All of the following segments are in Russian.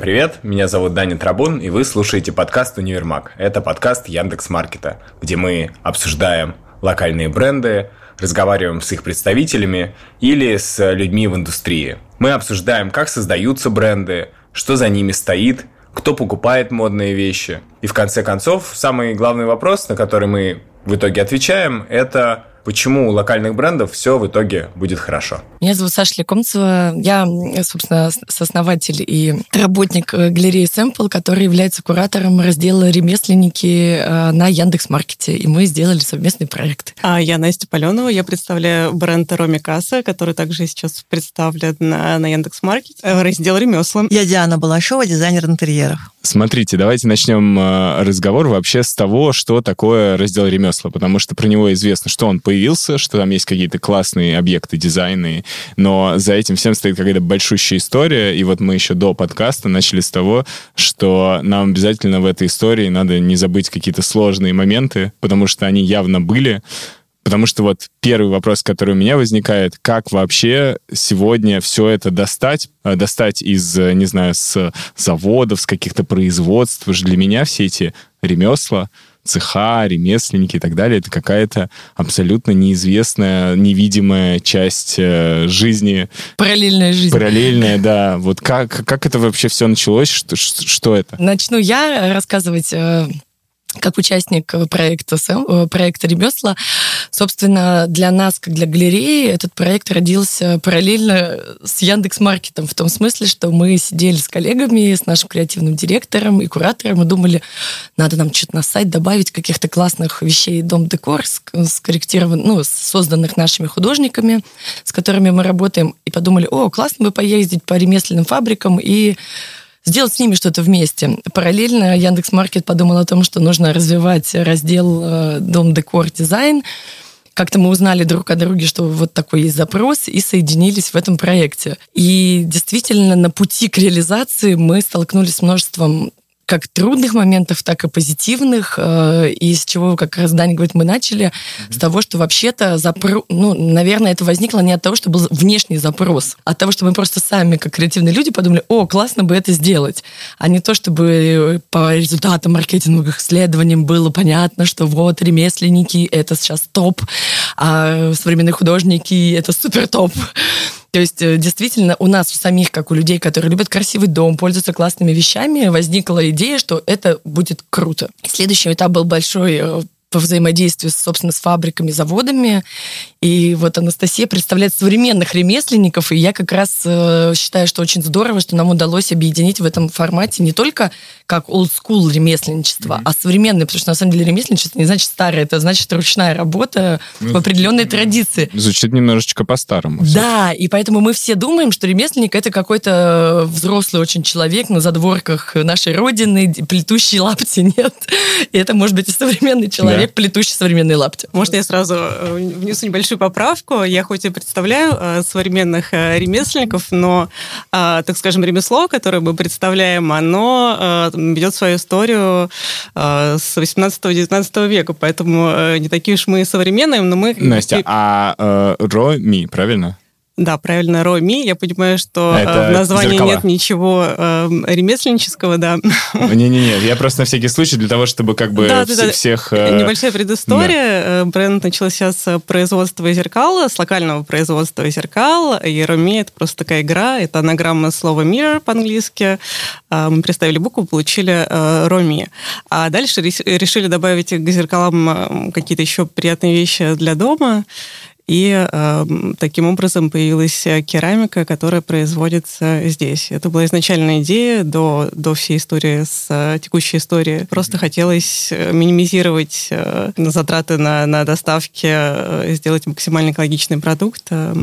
Привет, меня зовут Даня Трабун, и вы слушаете подкаст «Универмаг». Это подкаст Яндекс Маркета, где мы обсуждаем локальные бренды, разговариваем с их представителями или с людьми в индустрии. Мы обсуждаем, как создаются бренды, что за ними стоит, кто покупает модные вещи. И в конце концов, самый главный вопрос, на который мы в итоге отвечаем, это почему у локальных брендов все в итоге будет хорошо. Меня зовут Саша Лекомцева. Я, собственно, сооснователь и работник э, галереи Sample, который является куратором раздела «Ремесленники» э, на Яндекс.Маркете. И мы сделали совместный проект. А я Настя Паленова. Я представляю бренд Роми Касса, который также сейчас представлен на, на Яндекс.Маркете. Э, раздел «Ремесла». Я Диана Балашова, дизайнер интерьеров. Смотрите, давайте начнем разговор вообще с того, что такое раздел ремесла, потому что про него известно, что он появился, что там есть какие-то классные объекты, дизайны, но за этим всем стоит какая-то большущая история, и вот мы еще до подкаста начали с того, что нам обязательно в этой истории надо не забыть какие-то сложные моменты, потому что они явно были, Потому что вот первый вопрос, который у меня возникает, как вообще сегодня все это достать, э, достать из, э, не знаю, с заводов, с каких-то производств. Для меня все эти ремесла, цеха, ремесленники и так далее, это какая-то абсолютно неизвестная, невидимая часть э, жизни. Параллельная жизнь. Параллельная, да. Вот как, как это вообще все началось? Что, что это? Начну я рассказывать э, как участник проекта, э, проекта «Ремесла». Собственно, для нас, как для галереи, этот проект родился параллельно с Яндекс.Маркетом, в том смысле, что мы сидели с коллегами, с нашим креативным директором и куратором и думали, надо нам что-то на сайт добавить каких-то классных вещей. Дом декор, скорректированных, ну, созданных нашими художниками, с которыми мы работаем, и подумали, о, классно бы поездить по ремесленным фабрикам и сделать с ними что-то вместе. Параллельно Яндекс Маркет подумал о том, что нужно развивать раздел э, дом декор дизайн. Как-то мы узнали друг о друге, что вот такой есть запрос, и соединились в этом проекте. И действительно на пути к реализации мы столкнулись с множеством как трудных моментов, так и позитивных. Э, и с чего, как раз Даня говорит, мы начали mm-hmm. с того, что вообще-то запро... ну, наверное, это возникло не от того, что был внешний запрос, а от того, что мы просто сами, как креативные люди, подумали, о, классно бы это сделать. А не то, чтобы по результатам маркетинговых исследований было понятно, что вот ремесленники — это сейчас топ, а современные художники — это супер топ. То есть, э, действительно, у нас у самих, как у людей, которые любят красивый дом, пользуются классными вещами, возникла идея, что это будет круто. Следующий этап был большой э, по взаимодействию, собственно, с фабриками, заводами. И вот Анастасия представляет современных ремесленников, и я как раз э, считаю, что очень здорово, что нам удалось объединить в этом формате не только как old school ремесленничество, mm-hmm. а современное, потому что на самом деле ремесленничество не значит старое, это значит ручная работа ну, в определенной традиции. Звучит немножечко по-старому. Да, и поэтому мы все думаем, что ремесленник это какой-то взрослый очень человек на задворках нашей родины, плетущий лапти, нет. И это может быть и современный человек, человек, плетущий современные лапти. Может, я сразу э, внесу небольшую поправку. Я хоть и представляю э, современных э, ремесленников, но, так скажем, ремесло, которое мы представляем, оно ведет свою историю с 18-19 века, поэтому не такие уж мы современные, но мы... Настя, а э, Роми, правильно? Да, правильно, Роми. Я понимаю, что э, Это в названии зеркала. нет ничего э, ремесленнического, да. Не-не-не, я просто на всякий случай для того, чтобы как бы да, вс- да, всех... Э... Небольшая предыстория. Да. Э, бренд начался с производства зеркал, с локального производства зеркал, и Роми — это просто такая игра, это анаграмма слова mirror по-английски. Э, мы представили букву, получили э, Роми. А дальше решили добавить к зеркалам какие-то еще приятные вещи для дома. И э, таким образом появилась керамика, которая производится здесь. Это была изначальная идея до, до всей истории с э, текущей историей. Просто хотелось э, минимизировать э, затраты на, на доставки, э, сделать максимально экологичный продукт. Э,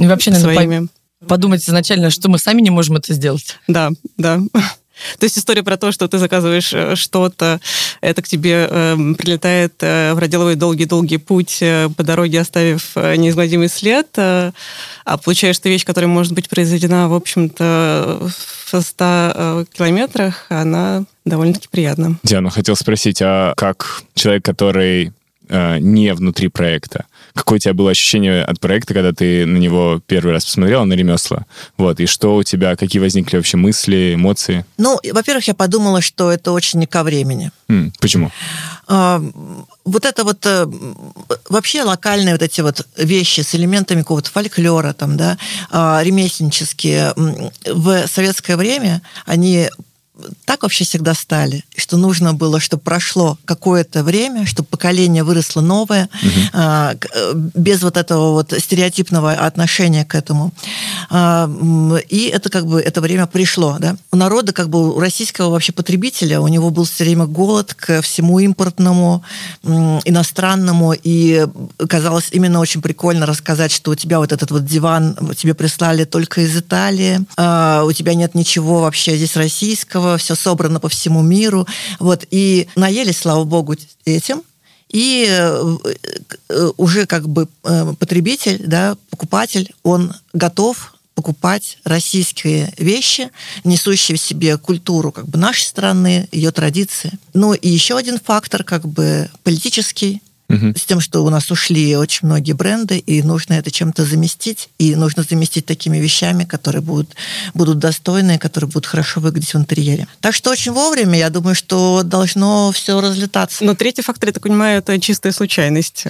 и вообще своими... надо подумать изначально, что мы сами не можем это сделать. Да, да. То есть история про то, что ты заказываешь э, что-то, это к тебе э, прилетает, э, проделывает долгий-долгий путь э, по дороге, оставив э, неизгладимый след, э, а получаешь ты вещь, которая может быть произведена, в общем-то, в 100 э, километрах, она довольно-таки приятна. Диана, хотел спросить, а как человек, который э, не внутри проекта, какое у тебя было ощущение от проекта, когда ты на него первый раз посмотрела, на ремесла? Вот, и что у тебя, какие возникли вообще мысли, эмоции? Ну, во-первых, я подумала, что это очень не ко времени. М, почему? А, вот это вот э, вообще локальные вот эти вот вещи с элементами какого-то фольклора, там, да, а, ремесленнические, в советское время они так вообще всегда стали, что нужно было, чтобы прошло какое-то время, чтобы поколение выросло новое, угу. без вот этого вот стереотипного отношения к этому. А, и это как бы это время пришло. Да? У народа, как бы у российского вообще потребителя, у него был все время голод к всему импортному, иностранному, и казалось именно очень прикольно рассказать, что у тебя вот этот вот диван тебе прислали только из Италии, а, у тебя нет ничего вообще здесь российского, все собрано по всему миру. Вот, и наелись, слава богу, этим. И э, э, уже как бы э, потребитель, да, покупатель, он готов покупать российские вещи, несущие в себе культуру как бы нашей страны, ее традиции. Ну и еще один фактор как бы политический, угу. с тем, что у нас ушли очень многие бренды, и нужно это чем-то заместить, и нужно заместить такими вещами, которые будут, будут достойные, которые будут хорошо выглядеть в интерьере. Так что очень вовремя, я думаю, что должно все разлетаться. Но третий фактор, я так понимаю, это чистая случайность.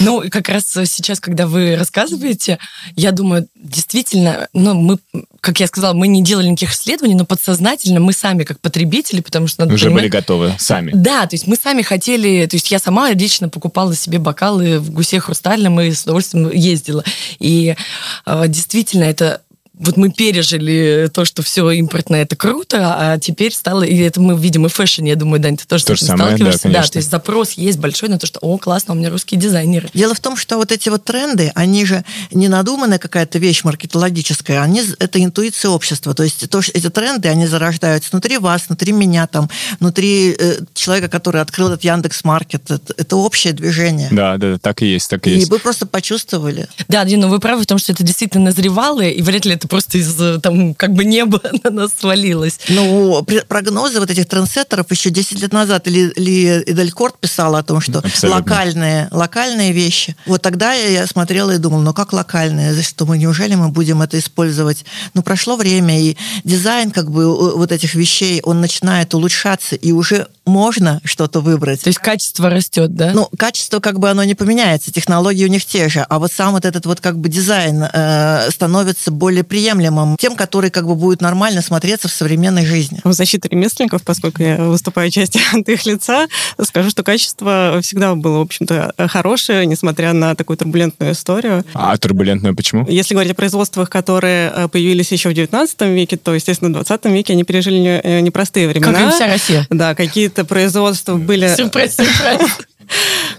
Ну, как раз сейчас, когда вы рассказываете, я думаю, действительно, ну, мы, как я сказала, мы не делали никаких исследований, но подсознательно мы сами, как потребители, потому что... Надо Уже понимать, были готовы сами. Да, то есть мы сами хотели, то есть я сама лично покупала себе бокалы в гусе хрустальном и с удовольствием ездила. И э, действительно, это вот мы пережили то, что все импортное, это круто, а теперь стало, и это мы видим и в фэшне, я думаю, Дань, ты тоже то с этим самое, сталкиваешься. Да, да, то есть запрос есть большой на то, что, о, классно, у меня русские дизайнеры. Дело в том, что вот эти вот тренды, они же не надуманная какая-то вещь маркетологическая, они, это интуиция общества. То есть то, что эти тренды, они зарождаются внутри вас, внутри меня, там, внутри э, человека, который открыл этот Яндекс Маркет. Это, это общее движение. Да, да, так и есть, так и, и есть. И вы просто почувствовали. Да, Дина, вы правы в том, что это действительно назревало, и вряд ли это просто из там как бы небо на нас свалилось. Ну, прогнозы вот этих трендсеттеров еще 10 лет назад или, или Эделькорт писала о том, что Абсолютно. локальные, локальные вещи. Вот тогда я смотрела и думала, ну как локальные? За что мы, неужели мы будем это использовать? Ну, прошло время, и дизайн как бы вот этих вещей, он начинает улучшаться, и уже можно что-то выбрать. То есть качество растет, да? Ну, качество как бы оно не поменяется, технологии у них те же, а вот сам вот этот вот как бы дизайн э, становится более приемлемым тем, который как бы будет нормально смотреться в современной жизни. В защиту ремесленников, поскольку я выступаю частью от их лица, скажу, что качество всегда было, в общем-то, хорошее, несмотря на такую турбулентную историю. А турбулентную почему? Если говорить о производствах, которые э, появились еще в 19 веке, то, естественно, в 20 веке они пережили э, непростые времена. Как и вся Россия. Да, какие-то производства были... Сюрприз, сюрприз.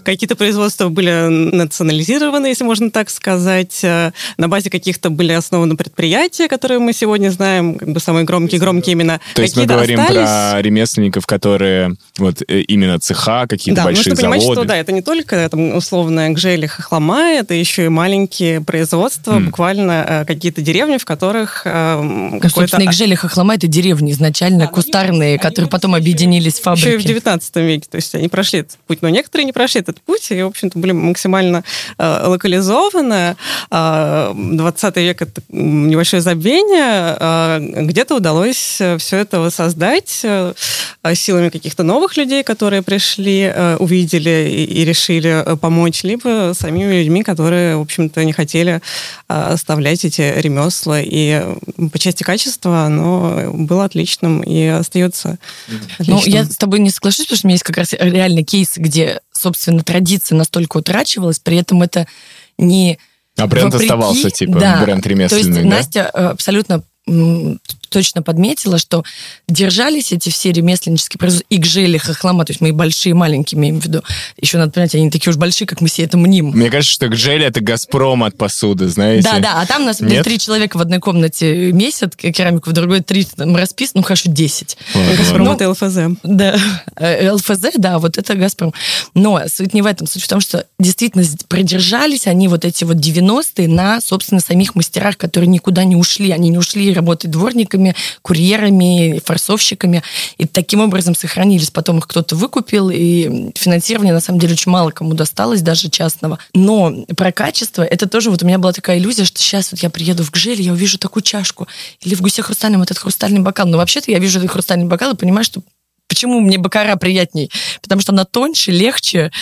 Какие-то производства были национализированы, если можно так сказать. Э, на базе каких-то были основаны предприятия, которые мы сегодня знаем, как бы самые громкие, громкие имена. То есть мы говорим остались... про ремесленников, которые вот э, именно цеха, какие-то да, большие нужно понимать, заводы. что да, это не только там, условно гжели, хохлома, это еще и маленькие производства, mm. буквально э, какие-то деревни, в которых э, ну, Собственно, гжели, хохлома это деревни изначально, да, кустарные, они, которые потом объединились в фабрики. Еще и в 19 веке, то есть они прошли этот путь, но некоторые не прошли этот путь, и, в общем-то, были максимально э, локализованы. Э, 20 век — это небольшое забвение. Э, где-то удалось все это воссоздать э, силами каких-то новых людей, которые пришли, э, увидели и, и решили э, помочь, либо самими людьми, которые, в общем-то, не хотели э, оставлять эти ремесла. И по части качества оно было отличным и остается отличным. Ну, я с тобой не соглашусь, потому что у меня есть как раз реально кейс, где собственно, традиция настолько утрачивалась, при этом это не... А бренд вопреки, оставался, типа, да, бренд ремесленный, То есть да? Настя э, абсолютно точно подметила, что держались эти все ремесленнические производства и гжели, хохлома, то есть мы и большие, и маленькие имеем в виду. Еще надо понять, они такие уж большие, как мы себе это мним. Мне кажется, что гжели — это «Газпром» от посуды, знаете? Да, да, а там у нас Нет? три человека в одной комнате месяц керамику, в другой три там, расписано, ну хорошо, десять. «Газпром» ну, это ЛФЗ. Да, э, ЛФЗ, да, вот это «Газпром». Но суть не в этом, суть в том, что действительно придержались они вот эти вот 90-е на, собственно, самих мастерах, которые никуда не ушли, они не ушли работать дворниками, доставщиками, курьерами, форсовщиками. И таким образом сохранились. Потом их кто-то выкупил, и финансирование, на самом деле, очень мало кому досталось, даже частного. Но про качество, это тоже вот у меня была такая иллюзия, что сейчас вот я приеду в Гжель, я увижу такую чашку. Или в Гусе Хрустальном этот хрустальный бокал. Но вообще-то я вижу этот хрустальный бокал и понимаю, что Почему мне бакара приятней? Потому что она тоньше, легче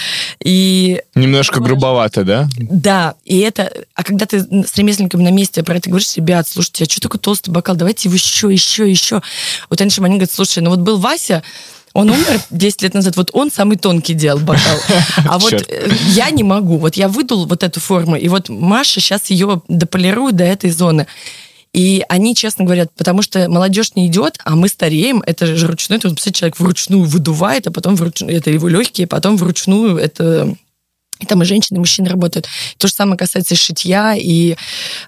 и... Немножко грубовато, да? Да, и это... А когда ты с ремесленниками на месте про это говоришь, ребят, слушайте, а что такой толстый бокал? Давайте его еще, еще, еще. Вот они они говорят, слушай, ну вот был Вася, он умер 10 лет назад, вот он самый тонкий делал бокал. А вот э, я не могу. Вот я выдул вот эту форму, и вот Маша сейчас ее дополирует до этой зоны. И они честно говорят, потому что молодежь не идет, а мы стареем, это же ручной, то есть человек вручную выдувает, а потом вручную, это его легкие, потом вручную это и там и женщины, и мужчины работают. То же самое касается и шитья, и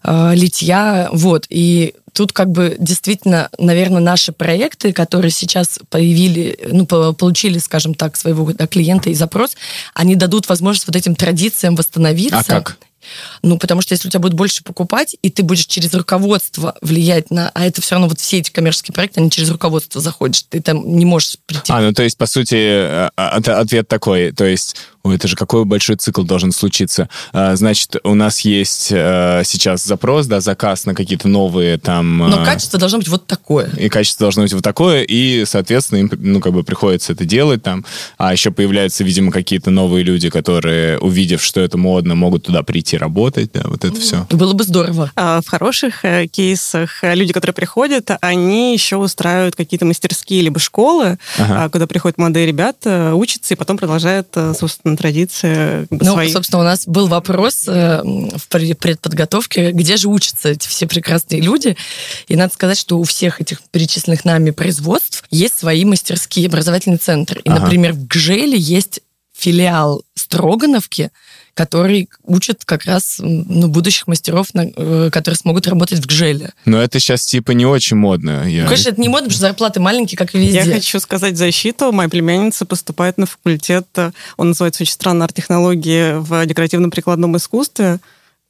э, литья, вот. И тут как бы действительно, наверное, наши проекты, которые сейчас появили, ну, получили, скажем так, своего да, клиента и запрос, они дадут возможность вот этим традициям восстановиться. А как? Ну, потому что если у тебя будет больше покупать, и ты будешь через руководство влиять на... А это все равно вот все эти коммерческие проекты, они через руководство заходишь. Ты там не можешь прийти. А, ну то есть, по сути, э, а, ответ такой. То есть Ой, это же какой большой цикл должен случиться. А, значит, у нас есть а, сейчас запрос, да, заказ на какие-то новые там... Но а, качество должно быть вот такое. И качество должно быть вот такое, и, соответственно, им, ну, как бы приходится это делать там. А еще появляются, видимо, какие-то новые люди, которые, увидев, что это модно, могут туда прийти работать, да, вот это все. Было бы здорово. А в хороших э, кейсах э, люди, которые приходят, они еще устраивают какие-то мастерские либо школы, ага. куда приходят молодые ребята, учатся и потом продолжают, собственно, традиция ну, свои. собственно, у нас был вопрос э, в предподготовке, где же учатся эти все прекрасные люди. И надо сказать, что у всех этих перечисленных нами производств есть свои мастерские образовательные центры. И, ага. например, в Гжеле есть филиал Строгановки, который учат как раз ну, будущих мастеров, на, э, которые смогут работать в Гжеле. Но это сейчас типа не очень модно. Я... конечно, это не модно, потому что зарплаты маленькие, как и везде. Я хочу сказать защиту. Моя племянница поступает на факультет, э, он называется очень странно, арт-технологии в декоративно-прикладном искусстве.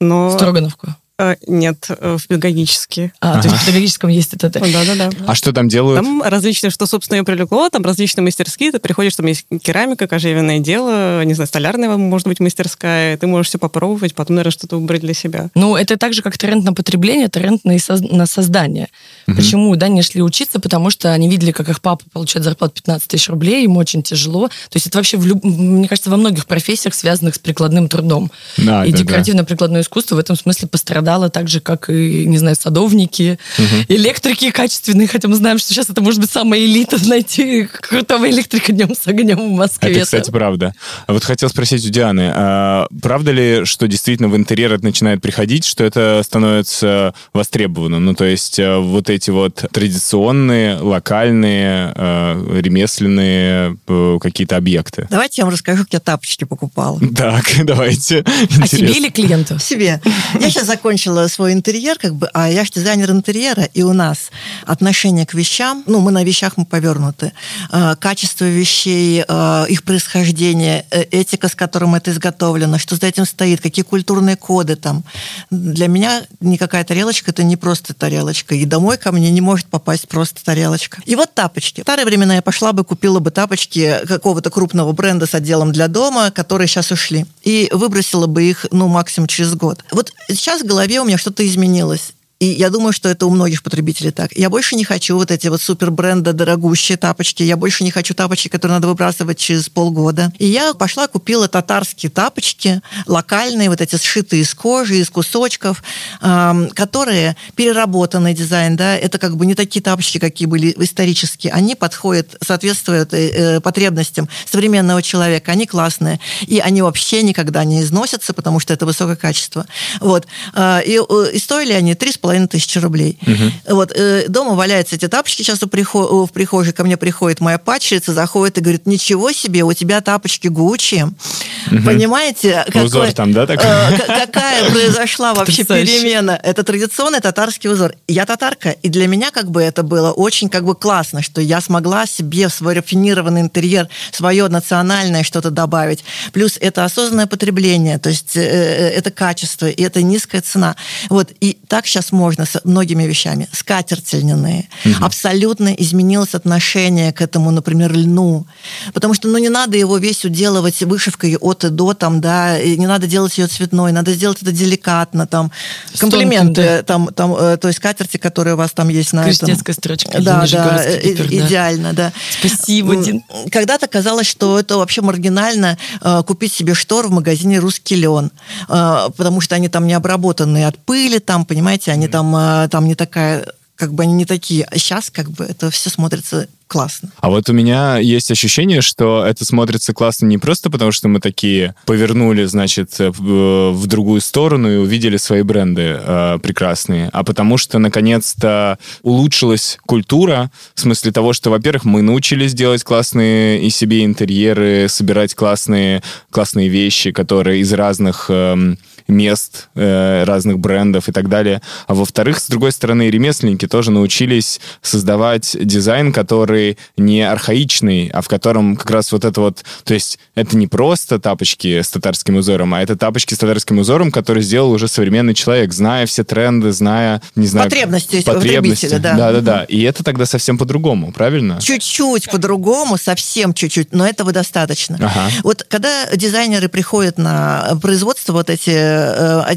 Но... Строгановку. Э, нет, э, в педагогические. А, ага. то есть в педагогическом есть это? Да-да-да. А что там делают? Там различные, что, собственно, ее привлекло, там различные мастерские, ты приходишь, там есть керамика, кожевенное дело, не знаю, столярная, может быть, мастерская, ты можешь все попробовать, потом, наверное, что-то выбрать для себя. Ну, это так же, как тренд на потребление, тренд на, на создание. Угу. Почему, да, не шли учиться? Потому что они видели, как их папа получает зарплату 15 тысяч рублей, им очень тяжело. То есть это вообще, в люб... мне кажется, во многих профессиях, связанных с прикладным трудом. Да, и да, декоративно-прикладное искусство в этом смысле пострадало так же, как и, не знаю, садовники, угу. электрики качественные, хотя мы знаем, что сейчас это может быть самая элита, найти крутого электрика днем с огнем в Москве. Это, кстати, правда. А вот хотел спросить у Дианы, а правда ли, что действительно в интерьер это начинает приходить, что это становится востребованным? Ну, то есть э, вот эти вот традиционные, локальные, э, ремесленные э, какие-то объекты. Давайте я вам расскажу, как я тапочки покупала. Так, давайте. А себе или клиенту? Себе. Я сейчас закончила свой интерьер, как бы, а я же дизайнер интерьера, и у нас отношение к вещам, ну, мы на вещах мы повернуты, э, качество вещей, э, их происхождение, э, этика, с которым это изготовлено, что за этим стоит, какие культурные коды там. Для меня никакая тарелочка это не просто тарелочка, и домой ко мне не может попасть просто тарелочка. И вот тапочки. В старые времена я пошла бы, купила бы тапочки какого-то крупного бренда с отделом для дома, которые сейчас ушли, и выбросила бы их, ну, максимум через год. Вот сейчас в голове у меня что-то изменилось. И я думаю, что это у многих потребителей так. Я больше не хочу вот эти вот супер бренда дорогущие тапочки. Я больше не хочу тапочки, которые надо выбрасывать через полгода. И я пошла, купила татарские тапочки, локальные, вот эти сшитые из кожи, из кусочков, которые переработанный дизайн, да, это как бы не такие тапочки, какие были исторические. Они подходят, соответствуют э, э, потребностям современного человека. Они классные. И они вообще никогда не износятся, потому что это высокое качество. Вот. Э, и, э, и стоили они 3,5 половиной тысячи рублей. Угу. Вот, э, дома валяются эти тапочки, сейчас у приход... в прихожей ко мне приходит моя падчерица, заходит и говорит, ничего себе, у тебя тапочки Гуччи. Угу. Понимаете? Какой, узор там, да, такой? Э, какая произошла вообще перемена? Это традиционный татарский узор. Я татарка, и для меня как бы это было очень как бы классно, что я смогла себе в свой рафинированный интерьер свое национальное что-то добавить. Плюс это осознанное потребление, то есть э, э это качество, и это низкая цена. Вот, и так сейчас невозможно с многими вещами. Скатерти льняные. Угу. Абсолютно изменилось отношение к этому, например, льну. Потому что, ну, не надо его весь уделывать вышивкой от и до, там, да, и не надо делать ее цветной, надо сделать это деликатно, там, комплименты, да. там, там, э, то есть скатерти, которые у вас там есть на Крестецкая этом. строчка. Да, да, э, гипер, идеально, да. Спасибо, Дин. Когда-то казалось, что это вообще маргинально э, купить себе штор в магазине «Русский лен», э, потому что они там не обработанные от пыли, там, понимаете, они там, э, там не такая как бы они не такие. А сейчас как бы это все смотрится классно. А вот у меня есть ощущение, что это смотрится классно не просто потому, что мы такие повернули, значит, э, в другую сторону и увидели свои бренды э, прекрасные, а потому что наконец-то улучшилась культура в смысле того, что, во-первых, мы научились делать классные и себе интерьеры, собирать классные, классные вещи, которые из разных э, мест, э, разных брендов и так далее. А во-вторых, с другой стороны, ремесленники тоже научились создавать дизайн, который не архаичный, а в котором как раз вот это вот... То есть это не просто тапочки с татарским узором, а это тапочки с татарским узором, который сделал уже современный человек, зная все тренды, зная, не знаю... Потребности, потребности. да. Да-да-да. И это тогда совсем по-другому, правильно? Чуть-чуть по-другому, совсем чуть-чуть, но этого достаточно. Ага. Вот когда дизайнеры приходят на производство вот эти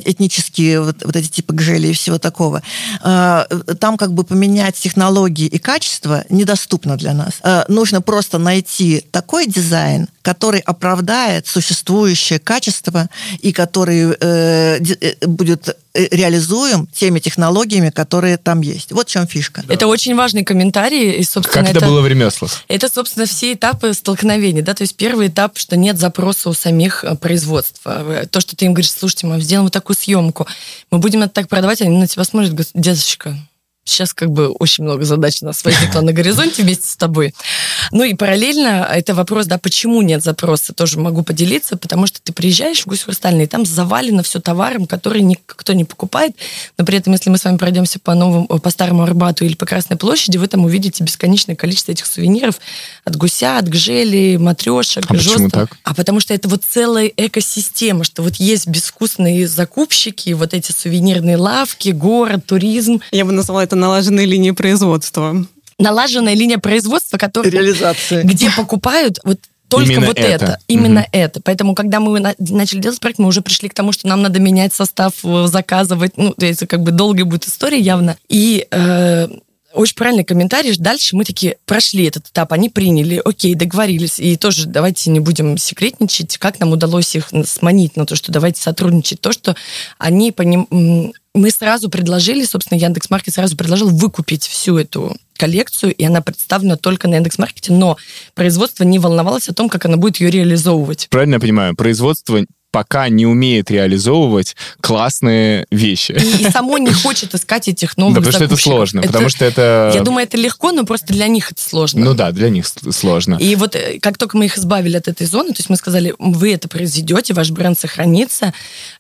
этнические вот, вот эти типы гжели и всего такого, э, там как бы поменять технологии и качество недоступно для нас. Э, нужно просто найти такой дизайн, который оправдает существующее качество и который будет реализуем теми технологиями, которые там есть. Вот в чем фишка. Это очень важный комментарий. И, собственно, как это, это было в ремеслах? Это, собственно, все этапы столкновения. Да? То есть первый этап, что нет запроса у самих производства. То, что ты им говоришь, слушайте, мы сделаем вот такую съемку, мы будем это так продавать, они на тебя смотрят, говорят, дедушка, Сейчас как бы очень много задач у нас возникло на горизонте вместе с тобой. Ну и параллельно это вопрос, да, почему нет запроса, тоже могу поделиться, потому что ты приезжаешь в Гусь Хрустальный, и там завалено все товаром, который никто не покупает, но при этом, если мы с вами пройдемся по новому, по Старому Арбату или по Красной площади, вы там увидите бесконечное количество этих сувениров от гуся, от гжели, матрешек, а почему так? А потому что это вот целая экосистема, что вот есть безвкусные закупщики, вот эти сувенирные лавки, город, туризм. Я бы назвала это налаженные линии производства. Налаженная линия производства, которая... Реализация. Где покупают вот только именно вот это, это именно угу. это. Поэтому, когда мы начали делать проект, мы уже пришли к тому, что нам надо менять состав, э, заказывать. Ну, то есть, как бы долгая будет история явно. И э, очень правильный комментарий. Дальше мы такие прошли этот этап, они приняли, окей, договорились. И тоже давайте не будем секретничать, как нам удалось их сманить на то, что давайте сотрудничать. То, что они поним... Мы сразу предложили, собственно, Яндекс.Маркет сразу предложил выкупить всю эту коллекцию, и она представлена только на Яндекс.Маркете, но производство не волновалось о том, как она будет ее реализовывать. Правильно я понимаю, производство пока не умеет реализовывать классные вещи. И, и само не хочет искать этих новых Да, потому что это сложно, это, потому что это... Я думаю, это легко, но просто для них это сложно. Ну да, для них сложно. И вот э, как только мы их избавили от этой зоны, то есть мы сказали, вы это произведете, ваш бренд сохранится,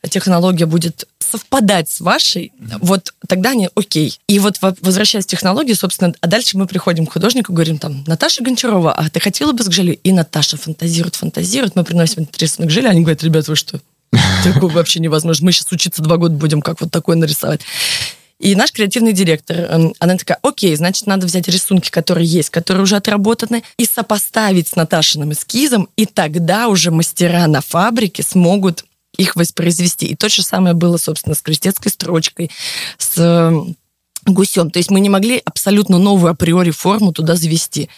технология будет совпадать с вашей, вот тогда они окей. И вот возвращаясь к технологии, собственно, а дальше мы приходим к художнику, говорим там, Наташа Гончарова, а ты хотела бы с Гжелью? И Наташа фантазирует, фантазирует, мы приносим рисунок Гжели, они говорят, ребят, вы что? Такое вообще невозможно. Мы сейчас учиться два года будем, как вот такое нарисовать. И наш креативный директор, эм, она такая, окей, значит, надо взять рисунки, которые есть, которые уже отработаны, и сопоставить с Наташиным эскизом, и тогда уже мастера на фабрике смогут их воспроизвести. И то же самое было, собственно, с крестецкой строчкой, с эм, гусем. То есть мы не могли абсолютно новую априори форму туда завести.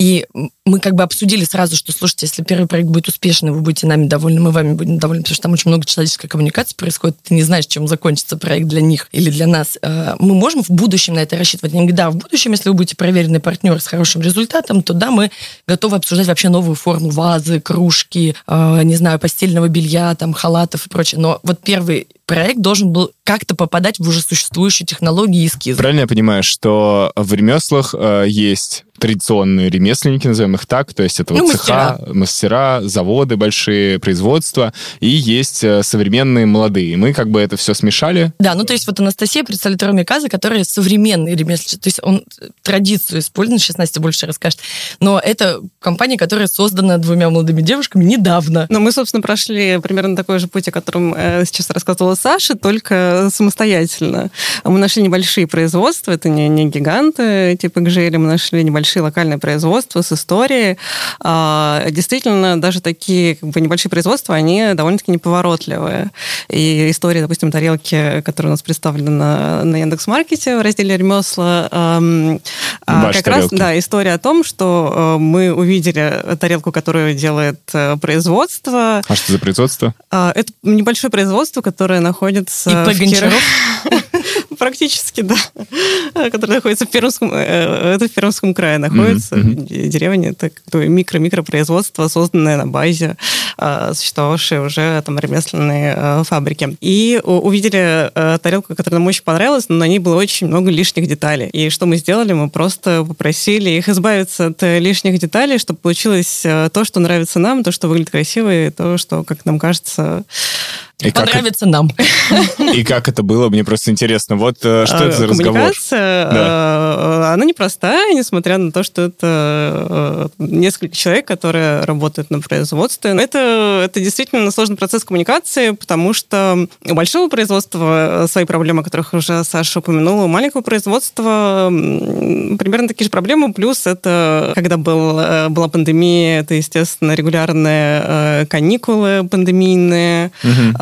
И мы как бы обсудили сразу, что, слушайте, если первый проект будет успешный, вы будете нами довольны, мы вами будем довольны, потому что там очень много человеческой коммуникации происходит, ты не знаешь, чем закончится проект для них или для нас. Э, мы можем в будущем на это рассчитывать. Они говорят, да, в будущем, если вы будете проверенный партнер с хорошим результатом, то да, мы готовы обсуждать вообще новую форму вазы, кружки, э, не знаю, постельного белья, там, халатов и прочее. Но вот первый проект должен был как-то попадать в уже существующие технологии и эскизы. Правильно я понимаю, что в ремеслах э, есть традиционные ремесленники, назовем их так, то есть это вот Ну, цеха, мастера, заводы большие, производства, и есть э, современные молодые. Мы как бы это все смешали. Да, ну то есть вот Анастасия представляет Роме Каза, который современный ремесленник. То есть он традицию использует, сейчас Настя больше расскажет. Но это компания, которая создана двумя молодыми девушками недавно. Но мы, собственно, прошли примерно такой же путь, о котором э, сейчас рассказывала Саша, только самостоятельно. Мы нашли небольшие производства, это не, не гиганты типа Гжели, мы нашли небольшие локальные производства с историей. А, действительно, даже такие как бы, небольшие производства, они довольно-таки неповоротливые. И история, допустим, тарелки, которая у нас представлена на Яндекс.Маркете в разделе ремесла, а, Ваши как раз, тарелки. да, история о том, что э, мы увидели тарелку, которую делает э, производство. А что за производство? А, Это небольшое производство, которое находится... И в Гончаров? Практически, да. Которое находится в Пермском... э, Это в Пермском крае находится. Деревня, это такое микро-микропроизводство, созданное на базе э, существовавшей уже там ремесленные э, фабрики. И увидели э, тарелку, которая нам очень понравилась, но на ней было очень много лишних деталей. И что мы сделали? Мы просто попросили их избавиться от э, лишних деталей, чтобы получилось э, то, что нравится нам, то, что выглядит красиво, и то, что, как нам кажется, И как, Понравится нам. это, и как это было? Мне просто интересно. Вот э, что это за Э, разговор? Коммуникация, э, она непростая, несмотря на то, что это э, несколько человек, которые работают на производстве. Это, это действительно сложный процесс коммуникации, потому что у большого производства свои проблемы, о которых уже Саша упомянула, у маленького производства примерно такие же проблемы, плюс это, когда был, была пандемия, это, естественно, регулярные каникулы пандемийные, Мгм.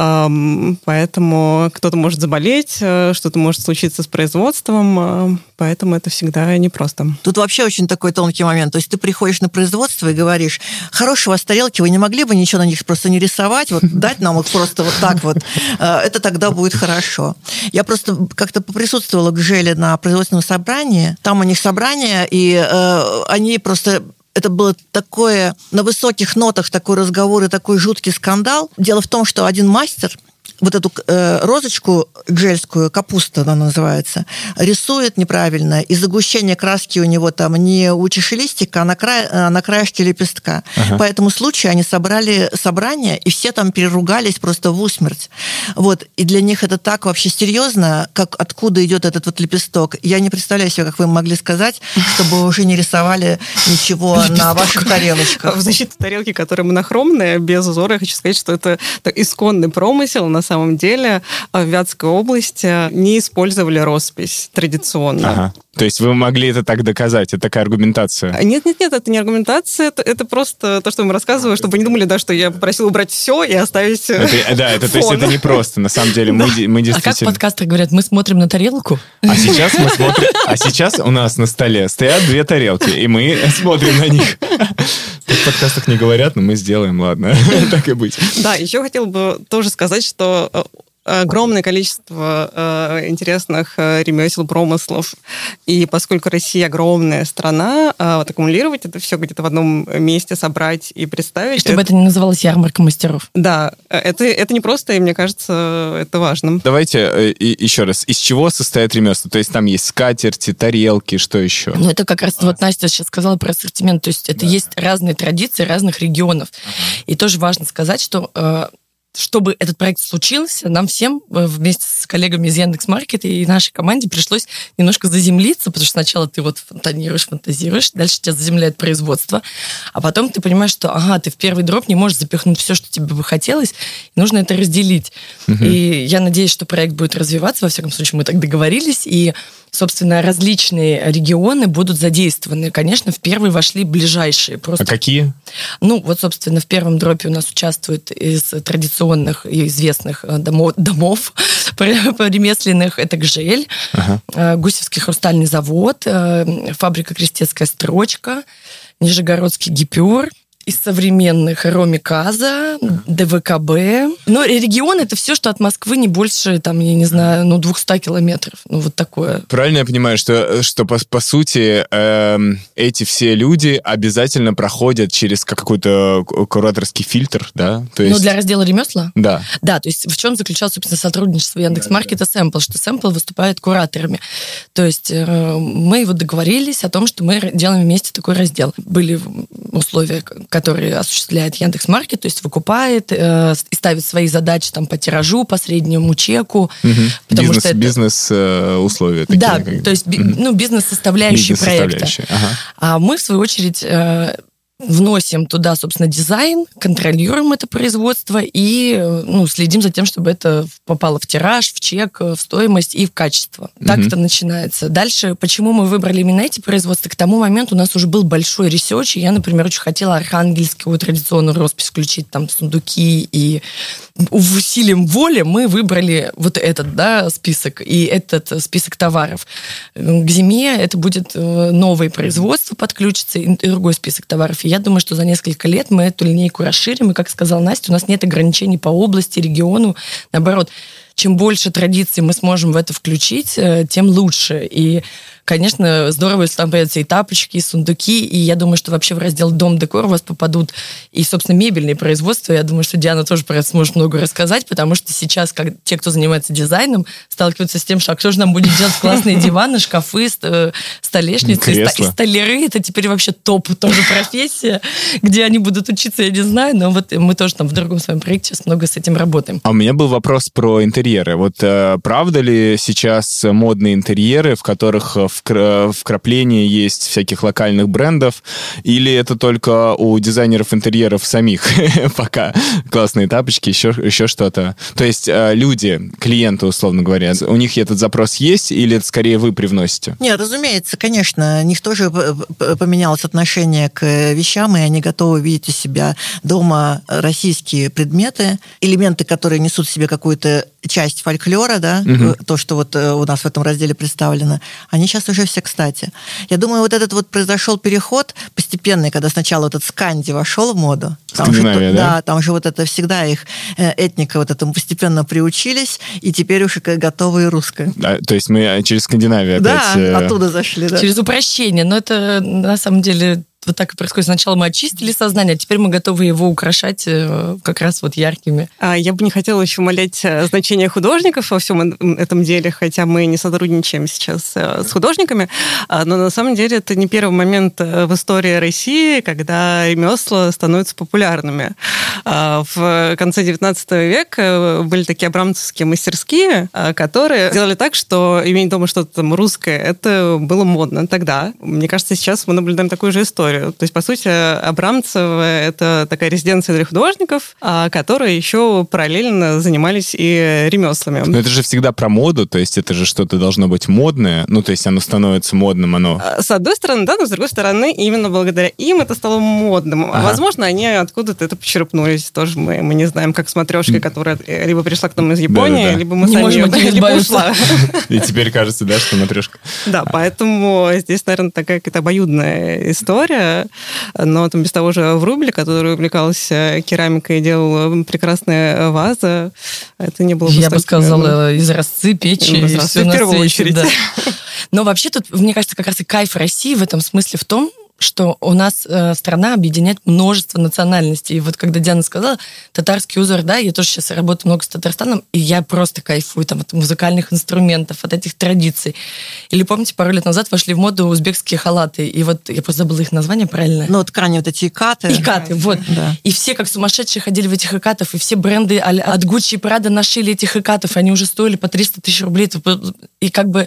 Поэтому кто-то может заболеть, э, что-то может случиться с производством, э, поэтому это всегда непросто. Тут вообще очень такой тонкий момент. То есть ты приходишь на производство и говоришь, хорошие у вас тарелки, вы не могли бы ничего на них просто не рисовать, вот дать нам их просто вот так вот, Э, это тогда будет хорошо. Я просто как-то поприсутствовала к Желе на производственном собрании, там у них собрание, и э, они просто это было такое на высоких нотах такой разговор и такой жуткий скандал. Дело в том, что один мастер вот эту э, розочку гжельскую, капуста она называется, рисует неправильно, и загущение краски у него там не у чешелистика, а на, край, а на краешке лепестка. По этому случаю они собрали собрание, и все там переругались просто в усмерть. Вот. И для них это так вообще серьезно, как откуда идет этот вот лепесток. Я не представляю себе, как вы могли сказать, чтобы уже не рисовали ничего на ваших тарелочках. В защиту тарелки, которая монохромная, без узора, я хочу сказать, что это так, исконный промысел. На самом деле э, в Вятской области не использовали роспись традиционно. Ага. То есть вы могли это так доказать? Это такая аргументация? Нет, нет, нет, это не аргументация, это, это просто то, что я вам рассказываю, чтобы вы не думали, да, что я попросила убрать все и оставить. э, Это- да, это, то есть фон. это не просто. На самом деле мы, мы А как действительно... подкастеры говорят, мы смотрим на тарелку? А сейчас мы смотрим... А сейчас у нас на столе стоят две тарелки, и мы смотрим на них. В подкастах не говорят, но мы сделаем, ладно. Так и быть. Да, еще хотел бы тоже сказать, что э, огромное количество э, интересных э, ремесел, промыслов. И поскольку Россия огромная страна, э, вот аккумулировать это все где-то в одном месте собрать и представить. И чтобы это не называлось ярмарка мастеров. Да, это, это не просто, и мне кажется, это важно. Давайте и- еще раз. Из чего состоит ремесло? То есть там есть скатерти, тарелки, что еще? Ну, это как раз вот Настя сейчас сказала про ассортимент. То есть это есть разные традиции разных регионов. И тоже важно сказать, что э, чтобы этот проект случился, нам всем э, вместе с коллегами из Яндекс.Маркета и нашей команде пришлось немножко заземлиться, потому что сначала ты вот фонтанируешь, фантазируешь, дальше тебя заземляет производство, а потом ты понимаешь, что, ага, ты в первый дроп не можешь запихнуть все, что тебе бы хотелось, нужно это разделить. И я надеюсь, что проект будет развиваться, во всяком случае, мы так договорились, и собственно, различные регионы будут задействованы. Конечно, в первый вошли ближайшие. Просто А какие? ну, вот, собственно, в первом дропе у нас участвуют из традиционных и известных э, домо- домов ремесленных. Это Гжель, Ага. э, Гусевский хрустальный завод, э, фабрика Крестецкая строчка, Нижегородский гипюр из современных Роми Каза, ДВКБ. Но регион это все, что от Москвы не больше, там, я не знаю, ну, 200 километров. Ну, вот такое. Правильно я понимаю, что, что по, по сути э, эти все люди обязательно проходят через какой-то кураторский фильтр, да? То есть... Ну, для раздела ремесла? Да. Да, то есть в чем заключалось, собственно, сотрудничество Яндекс.Маркета да, да. Sample, что Sample выступает кураторами. То есть э, мы вот договорились о том, что мы делаем вместе такой раздел. Были условия, которые осуществляет Яндекс.Маркет, то есть выкупает э, и ставит свои задачи там по тиражу, по среднему чеку. Угу. Потому бизнес, что это... бизнес э, условия. Такие, да, как... то есть угу. ну, бизнес проекта. Ага. А мы, в свою очередь, э, вносим туда, собственно, дизайн, контролируем это производство и ну, следим за тем, чтобы это попало в тираж, в чек, в стоимость и в качество. Так mm-hmm. это начинается. Дальше, почему мы выбрали именно эти производства? К тому моменту у нас уже был большой research, и я, например, очень хотела архангельскую традиционную роспись включить, там, сундуки, и усилием воли мы выбрали вот этот, да, список, и этот список товаров. К зиме это будет э, новое производство подключится, и другой список товаров я думаю, что за несколько лет мы эту линейку расширим. И, как сказал Настя, у нас нет ограничений по области, региону. Наоборот, чем больше традиций мы сможем в это включить, э, тем лучше. И Конечно, здорово, если там появятся и тапочки, и сундуки, и я думаю, что вообще в раздел «Дом декор» у вас попадут и, собственно, мебельные производства. Я думаю, что Диана тоже про это сможет много рассказать, потому что сейчас, как те, кто занимается дизайном, сталкиваются с тем, что а кто же нам будет делать классные диваны, шкафы, э, столешницы, и столяры. Это теперь вообще топ тоже профессия, где они будут учиться, я не знаю, но вот мы тоже там в другом своем проекте сейчас много с этим работаем. А у меня был вопрос про интерьеры. Вот э, правда ли сейчас модные интерьеры, в которых э, вкрапление есть всяких локальных брендов, или это только у дизайнеров интерьеров самих пока классные тапочки, еще, еще что-то? То есть э, люди, клиенты, условно говоря, у них этот запрос есть, или это скорее вы привносите? Нет, разумеется, конечно, у них тоже поменялось отношение к вещам, и они готовы видеть у себя дома российские предметы, элементы, которые несут в себе какую-то часть фольклора, да, угу. то, что вот э, у нас в этом разделе представлено, они сейчас уже все кстати. Я думаю, вот этот вот произошел переход постепенный, когда сначала вот этот сканди вошел в моду. Там же, да? да, там же вот это всегда их э, этника вот этому постепенно приучились, и теперь уже готовы и русская. Да, то есть мы через Скандинавию опять... Да, оттуда зашли, да. Через упрощение, но это на самом деле вот так и происходит. Сначала мы очистили сознание, а теперь мы готовы его украшать э, как раз вот яркими. А я бы не хотела еще умалять э, значение художников во всем этом деле, хотя мы не сотрудничаем сейчас э, с художниками, а, но на самом деле это не первый момент в истории России, когда ремесла становятся популярными. А, в конце 19 века были такие абрамцевские мастерские, которые сделали так, что иметь дома что-то там русское, это было модно тогда. Мне кажется, сейчас мы наблюдаем такую же историю историю. То есть, по сути, Абрамцево — это такая резиденция для художников, а, которые еще параллельно занимались и ремеслами. Но это же всегда про моду, то есть это же что-то должно быть модное, ну, то есть оно становится модным, оно... А, с одной стороны, да, но с другой стороны, именно благодаря им это стало модным. Ага. Возможно, они откуда-то это почерпнулись. Тоже мы, мы не знаем, как смотрешка, которая либо пришла к нам из Японии, да, да, да. либо мы не сами ее, либо ушла. И теперь кажется, да, что матрешка. Да, поэтому здесь, наверное, такая какая-то обоюдная история но там без того же Врубель, который увлекался керамикой и делал прекрасные вазы, это не было бы Я бы сказала, изразцы печи. Ну, изразцы в первую очередь. Да. Но вообще тут, мне кажется, как раз и кайф России в этом смысле в том, что у нас э, страна объединяет множество национальностей. И вот когда Диана сказала, татарский узор, да, я тоже сейчас работаю много с Татарстаном, и я просто кайфую там от музыкальных инструментов, от этих традиций. Или помните, пару лет назад вошли в моду узбекские халаты, и вот я просто забыла их название правильно. Ну, ткани вот эти икаты. Икаты, вот. Да. И все как сумасшедшие ходили в этих икатов, и все бренды от Gucci и Prada нашили этих икатов, они уже стоили по 300 тысяч рублей. И как бы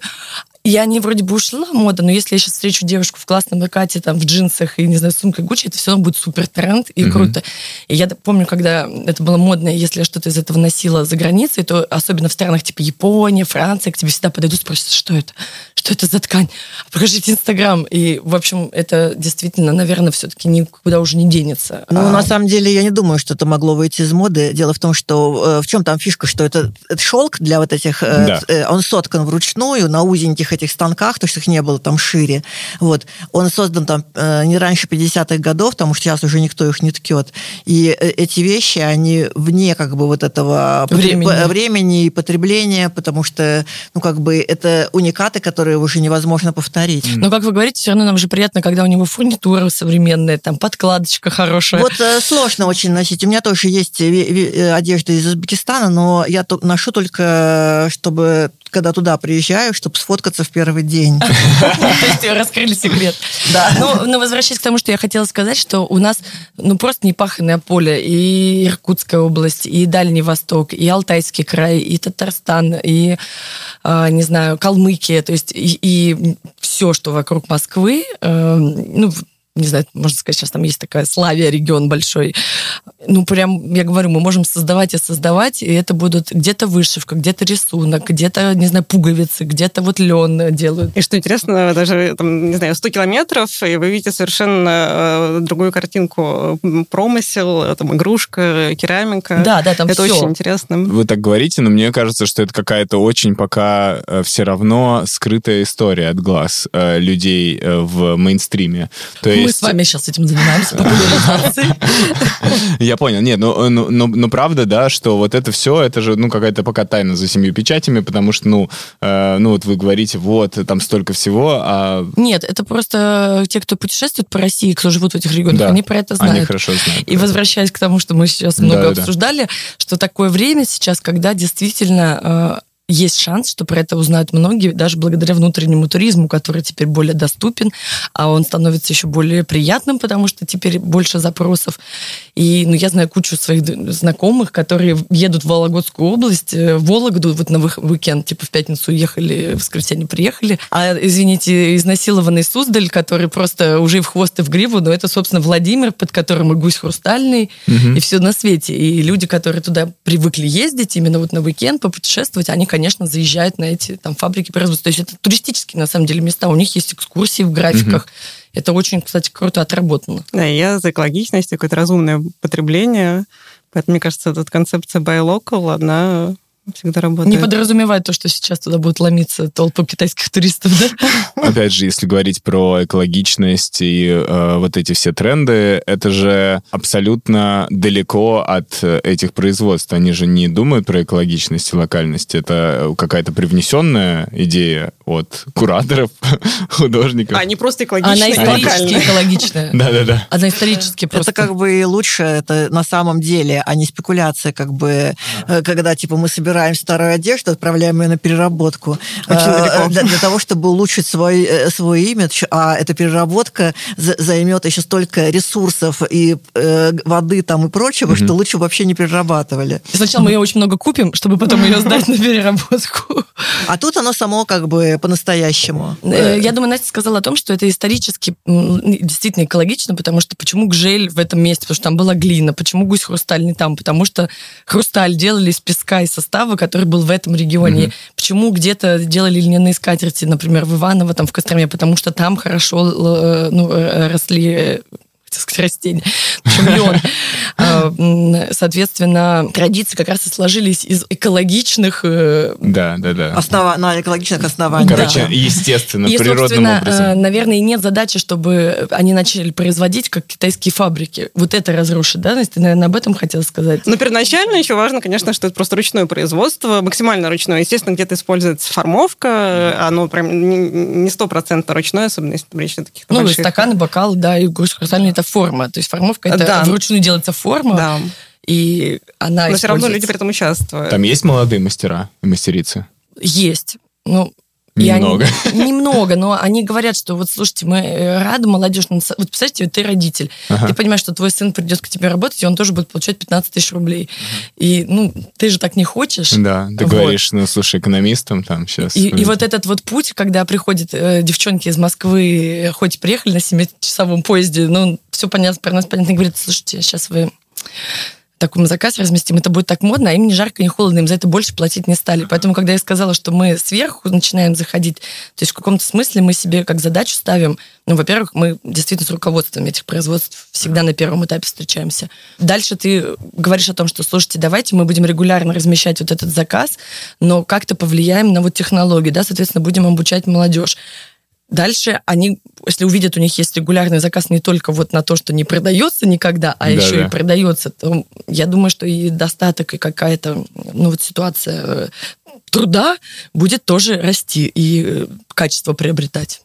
я не вроде бы ушла мода, но если я сейчас встречу девушку в классном выкате, там, в джинсах и, не знаю, сумкой Гуччи, это все равно будет супер тренд и mm-hmm. круто. И я помню, когда это было модно, если я что-то из этого носила за границей, то особенно в странах типа Япония, Франция, к тебе всегда подойдут, спросят, что это? Что это за ткань? Покажите Инстаграм. И, в общем, это действительно, наверное, все-таки никуда уже не денется. Ну, а... на самом деле, я не думаю, что это могло выйти из моды. Дело в том, что э, в чем там фишка, что это, это шелк для вот этих... Э, да. э, он соткан вручную на узеньких этих станках, то, что их не было там шире. Вот. Он создан там э, не раньше 50-х годов, потому что сейчас уже никто их не ткет. И э, эти вещи, они вне как бы вот этого времени, времени и потребления, потому что, ну, как бы это уникаты, которые уже невозможно повторить. Но, как вы говорите, все равно нам же приятно, когда у него фурнитура современная, там подкладочка хорошая. Вот э, сложно очень носить. У меня тоже есть э, одежда из Узбекистана, но я ношу только, чтобы когда туда приезжаю, чтобы сфоткаться в первый день. То есть раскрыли секрет. Да. Но ну, возвращаясь к тому, что я хотела сказать, что у нас ну просто непаханное поле. И Иркутская область, и Дальний Восток, и Алтайский край, и Татарстан, и, а, не знаю, Калмыкия. То есть и все, что вокруг Москвы, э, ну, не знаю, можно сказать, сейчас там есть такая Славия, регион большой. Ну, прям, я говорю, мы можем создавать и создавать, и это будут где-то вышивка, где-то рисунок, где-то, не знаю, пуговицы, где-то вот лен делают. И что интересно, даже, там, не знаю, 100 километров, и вы видите совершенно э, другую картинку. Промысел, там, игрушка, керамика. Да, да, там Это все. очень интересно. Вы так говорите, но мне кажется, что это какая-то очень пока э, все равно скрытая история от глаз э, людей в мейнстриме. То есть мы с вами сейчас этим занимаемся, Я понял. Нет, ну, ну, ну, ну, правда, да, что вот это все, это же, ну, какая-то пока тайна за семью печатями, потому что, ну, э, ну, вот вы говорите, вот, там столько всего, а... Нет, это просто те, кто путешествует по России, кто живут в этих регионах, да, они про это знают. Они хорошо знают. И возвращаясь к тому, что мы сейчас много да, обсуждали, да. что такое время сейчас, когда действительно э, есть шанс, что про это узнают многие, даже благодаря внутреннему туризму, который теперь более доступен, а он становится еще более приятным, потому что теперь больше запросов. И ну, я знаю кучу своих знакомых, которые едут в Вологодскую область, э, в Вологду вот на уикенд, типа в пятницу уехали, в воскресенье приехали. А, извините, изнасилованный Суздаль, который просто уже и в хвост и в гриву, но это, собственно, Владимир, под которым и гусь хрустальный, угу. и все на свете. И люди, которые туда привыкли ездить именно вот на уикенд, попутешествовать, они, конечно, конечно, заезжают на эти там фабрики производства. То есть это туристические, на самом деле, места. У них есть экскурсии в графиках. Угу. Это очень, кстати, круто отработано. Да, я за экологичность, какое-то разумное потребление. Поэтому, мне кажется, эта концепция buy local, она всегда работает. Не подразумевает то, что сейчас туда будут ломиться толпы китайских туристов, да? Опять же, если говорить про экологичность и э, вот эти все тренды, это же абсолютно далеко от этих производств. Они же не думают про экологичность и локальность. Это какая-то привнесенная идея от кураторов, художников. Не просто экологичная, Она исторически экологичная. Да-да-да. Она исторически просто. Это как бы лучше, это на самом деле, а не спекуляция, как бы, э, когда, типа, мы собираем собираем старую одежду, отправляем ее на переработку э, для, для того, чтобы улучшить свой, э, свой имидж, а эта переработка займет еще столько ресурсов и э, воды там и прочего, mm-hmm. что лучше вообще не перерабатывали. Сначала мы ее очень много купим, чтобы потом ее сдать на переработку. А тут оно само как бы по-настоящему. Я думаю, Настя сказала о том, что это исторически действительно экологично, потому что почему гжель в этом месте? Потому что там была глина. Почему гусь хрусталь не там? Потому что хрусталь делали из песка и состава состава, который был в этом регионе. Угу. Почему где-то делали льняные скатерти, например, в Иваново, там в Костроме, потому что там хорошо э, ну, э, росли хотел сказать, растения, шампион. А, соответственно, традиции как раз и сложились из экологичных... Э, да, да, да. Основа... На экологичных основаниях. Короче, да. естественно, и, природным образом. Э, наверное, и нет задачи, чтобы они начали производить, как китайские фабрики. Вот это разрушит, да? Настя, ты, наверное, об этом хотела сказать. Ну, первоначально еще важно, конечно, что это просто ручное производство, максимально ручное. Естественно, где-то используется формовка, оно прям не стопроцентно ручное, особенно если речь о таких Ну, больших... стаканы, бокалы, да, и хрустальные это форма. То есть формовка это да. вручную делается форма. Да. И она Но все равно люди при этом участвуют. Там есть молодые мастера и мастерицы? Есть. Ну, Немного. Они, немного, но они говорят, что вот, слушайте, мы э, рады, молодежь. Вот представьте, вот ты родитель. Ага. Ты понимаешь, что твой сын придет к тебе работать, и он тоже будет получать 15 тысяч рублей. Ага. И, ну, ты же так не хочешь. Да, ты вот. говоришь, ну, слушай, экономистам там сейчас. И, и вот этот вот путь, когда приходят э, девчонки из Москвы, хоть приехали на 7-часовом поезде, ну, все понятно, про нас понятно, говорят, слушайте, сейчас вы такой заказ разместим, это будет так модно, а им не жарко, не холодно, им за это больше платить не стали. Поэтому, когда я сказала, что мы сверху начинаем заходить, то есть в каком-то смысле мы себе как задачу ставим, ну, во-первых, мы действительно с руководством этих производств всегда на первом этапе встречаемся. Дальше ты говоришь о том, что, слушайте, давайте мы будем регулярно размещать вот этот заказ, но как-то повлияем на вот технологии, да, соответственно, будем обучать молодежь. Дальше они, если увидят, у них есть регулярный заказ не только вот на то, что не продается никогда, а да, еще да. и продается, то я думаю, что и достаток, и какая-то ну, вот ситуация э, труда будет тоже расти и э, качество приобретать.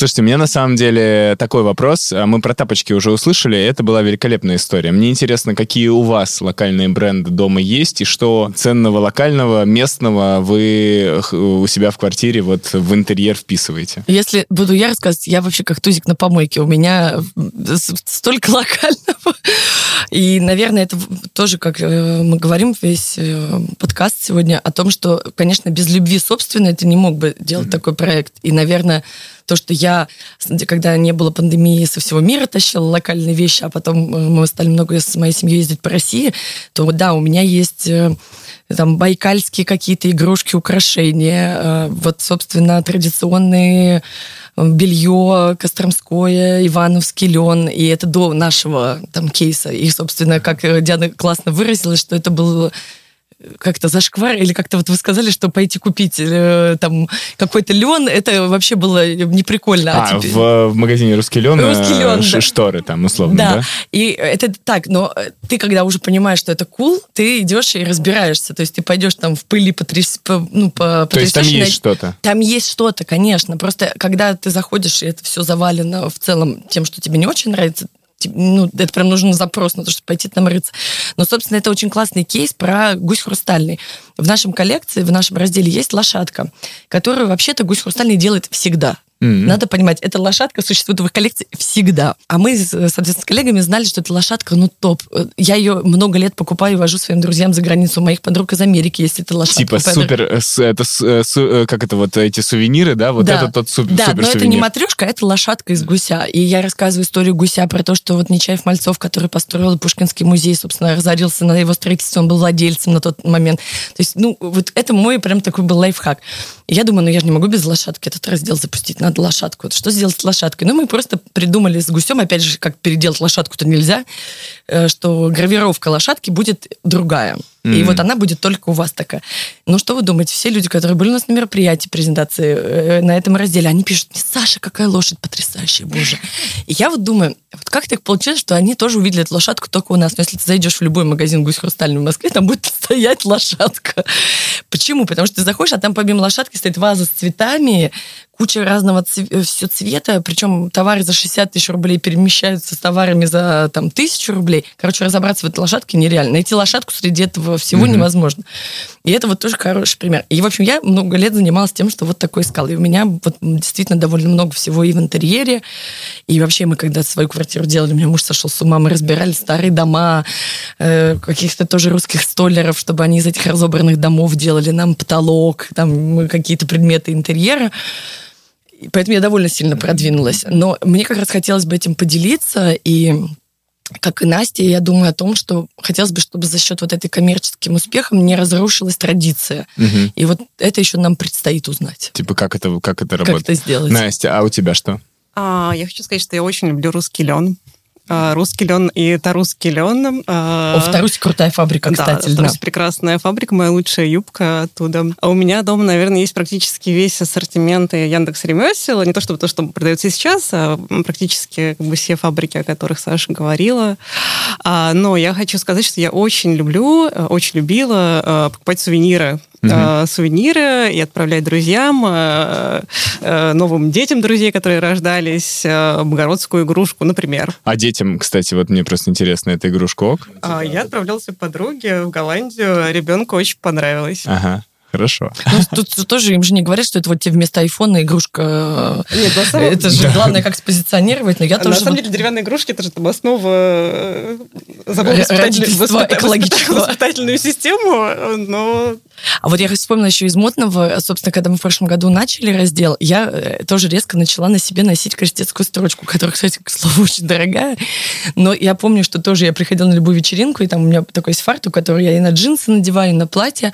Слушайте, у меня на самом деле такой вопрос. А мы про тапочки уже услышали, это была великолепная история. Мне интересно, какие у вас локальные бренды дома есть, и что ценного локального, местного вы у себя в квартире вот в интерьер вписываете? Если буду я рассказывать, я вообще как тузик на помойке. У меня столько локального. И, наверное, это тоже, как э, мы говорим весь э, подкаст сегодня, о том, что, конечно, без любви собственной ты не мог бы делать mm-hmm. такой проект. И, наверное, то, что я, когда не было пандемии, со всего мира тащила локальные вещи, а потом э, мы стали много с моей семьей ездить по России, то да, у меня есть э, там байкальские какие-то игрушки, украшения, э, вот, собственно, традиционные белье Костромское, Ивановский лен, и это до нашего там кейса. И, собственно, как Диана классно выразилась, что это был как-то зашквар, или как-то вот вы сказали, что пойти купить э, там какой-то лен, это вообще было неприкольно. А, а теперь... в, в магазине «Русский лен», «Русский лен» ш- да. шторы там, условно, да? Да, и это так, но ты, когда уже понимаешь, что это cool, ты идешь и разбираешься, то есть ты пойдешь там в пыли потряс... по, ну, по, То есть там есть на... что-то? Там есть что-то, конечно, просто когда ты заходишь, и это все завалено в целом тем, что тебе не очень нравится, ну, это прям нужен запрос на то, чтобы пойти там рыться. Но, собственно, это очень классный кейс про гусь хрустальный. В нашем коллекции, в нашем разделе есть лошадка, которую вообще-то гусь хрустальный делает всегда. Mm-hmm. Надо понимать, эта лошадка существует в их коллекции всегда. А мы, соответственно, с коллегами знали, что эта лошадка, ну, топ. Я ее много лет покупаю и вожу своим друзьям за границу. У моих подруг из Америки есть эта лошадка. Типа супер, э, это, э, э, как это вот, эти сувениры, да? Вот да. это тот супер Да, супер но это не матрешка, а это лошадка из гуся. И я рассказываю историю гуся про то, что вот Нечаев-Мальцов, который построил Пушкинский музей, собственно, разорился на его строительстве, он был владельцем на тот момент. То есть, ну, вот это мой прям такой был лайфхак. И я думаю, ну, я же не могу без лошадки этот раздел запустить, надо лошадку. Что что сделать с лошадкой? Ну, мы просто придумали с гусем, опять же, как переделать лошадку-то нельзя, э, что гравировка лошадки будет другая. Mm-hmm. И вот она будет только у вас такая. Ну, что вы думаете? Все люди, которые были у нас на мероприятии, презентации э, на этом разделе, они пишут, Саша, какая лошадь потрясающая, боже. И я вот думаю, вот как так получилось, что они тоже увидели эту лошадку только у нас. Но если ты зайдешь в любой магазин «Гусь хрустальный» в Москве, там будет стоять лошадка. Почему? Потому что ты заходишь, а там помимо лошадки стоит ваза с цветами, куча разного цве- э, все цвета, причем товары за 60 тысяч рублей перемещаются с товарами за там тысячу рублей. Короче, разобраться в этой лошадке нереально. Найти лошадку среди этого всего mm-hmm. невозможно. И это вот тоже хороший пример. И, в общем, я много лет занималась тем, что вот такой искала. И у меня вот действительно довольно много всего и в интерьере, и вообще мы когда свою квартиру делали, у меня муж сошел с ума, мы разбирали старые дома, э, каких-то тоже русских столеров, чтобы они из этих разобранных домов делали нам потолок, там какие-то предметы интерьера поэтому я довольно сильно продвинулась. Но мне как раз хотелось бы этим поделиться, и как и Настя, я думаю о том, что хотелось бы, чтобы за счет вот этой коммерческим успехом не разрушилась традиция. Угу. И вот это еще нам предстоит узнать. Типа как это, как это работает? Как это сделать. Настя, а у тебя что? А, я хочу сказать, что я очень люблю русский лен. А, русский лен и это русский лен. А, О, в Тарусе крутая фабрика, кстати. Да, Тарусе прекрасная фабрика, моя лучшая юбка оттуда. А у меня дома, наверное, есть практически весь ассортимент Яндекс Ремесел. Не то чтобы то, что продается сейчас, а практически как бы все фабрики, о которых Саша говорила. Но я хочу сказать, что я очень люблю, очень любила покупать сувениры угу. э, сувениры и отправлять друзьям, э, э, новым детям друзей, которые рождались, э, богородскую игрушку, например. А детям, кстати, вот мне просто интересно, эта игрушка ок? А, я отправлялся подруге в Голландию, ребенку очень понравилось. Ага. Хорошо. Ну, тут тоже им же не говорят, что это вот тебе вместо айфона игрушка. Нет, на самом... Это же главное, как спозиционировать. Но я на тоже самом деле деревянные игрушки это же там основа забыл воспитательную, воспитательную систему, но А вот я вспомнила еще из модного, собственно, когда мы в прошлом году начали раздел, я э, тоже резко начала на себе носить крестецкую строчку, которая, кстати, к слову, очень дорогая. Но я помню, что тоже я приходила на любую вечеринку, и там у меня такой есть фартук, который я и на джинсы надеваю, и на платье.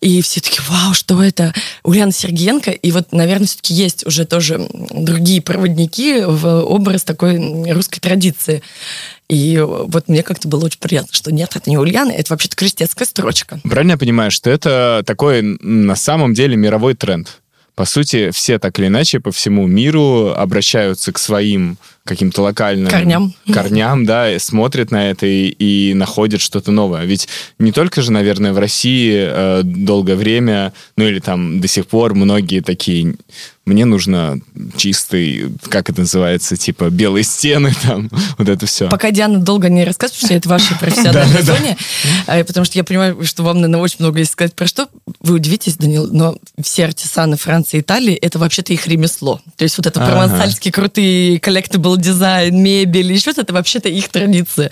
И все таки вау, что это? Ульяна Сергеенко. И вот, наверное, все-таки есть уже тоже другие проводники в образ такой русской традиции. И вот мне как-то было очень приятно, что нет, это не Ульяна, это вообще-то крестецкая строчка. Правильно я понимаю, что это такой на самом деле мировой тренд? По сути, все так или иначе по всему миру обращаются к своим каким-то локальным корням, корням да, и смотрят на это и, и находят что-то новое. Ведь не только же, наверное, в России э, долгое время, ну или там до сих пор многие такие мне нужно чистый, как это называется, типа белые стены, там, вот это все. Пока Диана долго не рассказывает, потому что это ваша профессиональная зона, а, потому что я понимаю, что вам, наверное, очень много есть сказать про что. Вы удивитесь, Данил, но все артисаны Франции и Италии, это вообще-то их ремесло. То есть вот это провансальские крутые collectible дизайн, мебель, еще это вообще-то их традиция.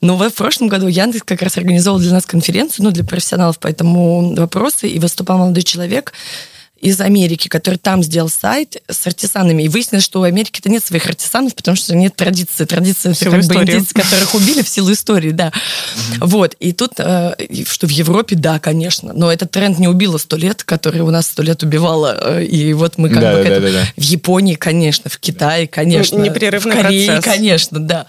Но в прошлом году Яндекс как раз организовал для нас конференцию, ну, для профессионалов по этому вопросу, и выступал молодой человек, из Америки, который там сделал сайт с артисанами. И выяснилось, что у Америки-то нет своих артисанов, потому что нет традиции. Традиция это как бы индейцы, которых убили в силу истории, да. Вот. И тут, э, что в Европе, да, конечно. Но этот тренд не убило сто лет, который у нас сто лет убивало. Э, и вот мы как да, бы да, к этому... да, да. В Японии, конечно, в Китае, конечно. Непрерывный в Корее, процесс. конечно, да.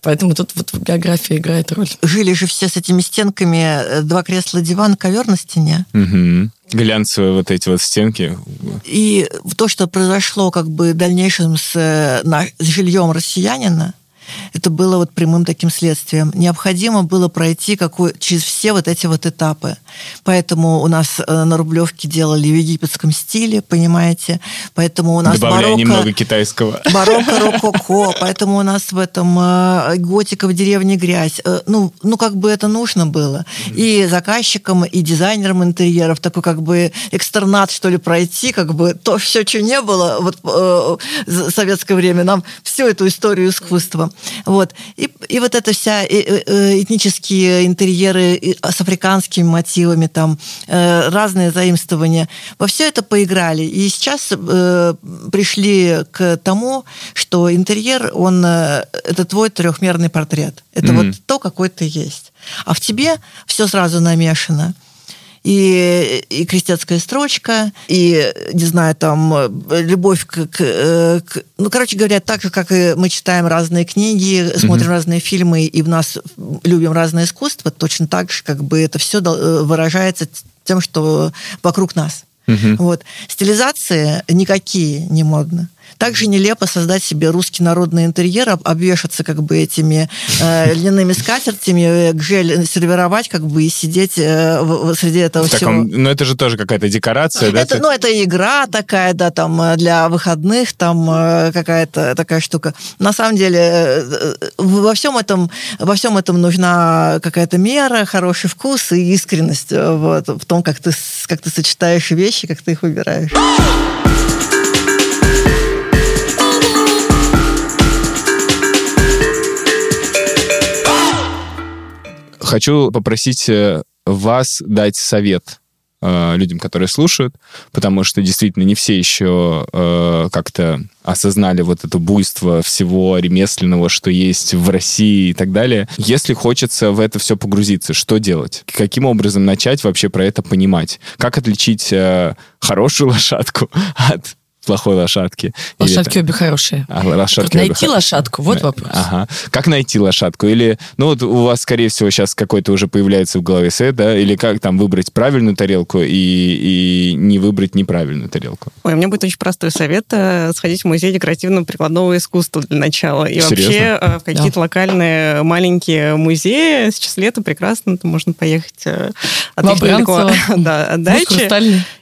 Поэтому тут вот география играет роль. Жили же все с этими стенками, э, два кресла, диван, ковер на стене. Мгм. Глянцевые вот эти вот стенки. И то, что произошло как бы в дальнейшем с, э, с жильем россиянина, это было вот прямым таким следствием. Необходимо было пройти какой, через все вот эти вот этапы. Поэтому у нас э, на Рублевке делали в египетском стиле, понимаете? Поэтому у нас Добавляя барокко, немного китайского. барокко, рококо, поэтому у нас в этом э, готика в деревне грязь. Э, ну, ну, как бы это нужно было. И заказчикам, и дизайнерам интерьеров такой как бы экстернат, что ли, пройти, как бы то все, что не было вот в советское время, нам всю эту историю искусства. Вот. И, и вот эта вся этнические интерьеры с африканскими мотивами, там э, разные заимствования. Во все это поиграли. И сейчас э, пришли к тому, что интерьер, он э, это твой трехмерный портрет. Это Мгм. вот то, какой ты есть. А в тебе все сразу намешано и, и крестецкая строчка, и, не знаю, там, э, любовь к, к, э, к- Ну, короче говоря, так же, как и мы читаем разные книги, смотрим разные фильмы, и в нас любим разное искусство, точно так же, как бы это все выражается тем, что вокруг нас. Мгм. Вот. Стилизации никакие не модно. Также нелепо создать себе русский народный интерьер, об- обвешаться как бы этими э, льняными скатертями, э, гжель сервировать как бы и сидеть э, в- среди этого В всего. таком, ну, это же тоже какая-то декорация, да? Это, ну, это игра такая, да, там, э, для выходных, там, э, какая-то такая штука. На самом деле, э, э, во всем этом, во всем этом нужна какая-то мера, хороший вкус и искренность э, вот, в том, как ты, как ты сочетаешь вещи, как ты их выбираешь. Хочу попросить э, вас дать совет э, людям, которые слушают, потому что действительно не все еще э, как-то осознали вот это буйство всего ремесленного, что есть в России и так далее. Если хочется в это все погрузиться, что делать? Каким образом начать вообще про это понимать? Как отличить э, хорошую лошадку от плохой лошадки? Или Лошадки там- обе хорошие. А, лошадки найти обе- лошадку, вот вопрос. Ага. Как найти лошадку? Или, ну вот у вас, скорее всего, сейчас какой-то уже появляется в голове совет, да? Или как там выбрать правильную тарелку и, и не выбрать неправильную тарелку? Ой, у меня будет очень простой совет. э, Сходить в музей декоративно-прикладного искусства для начала. И Серьезно? вообще э, в какие-то локальные маленькие музеи. Сейчас лето прекрасно, там можно поехать э, отлично далеко да, от дачи.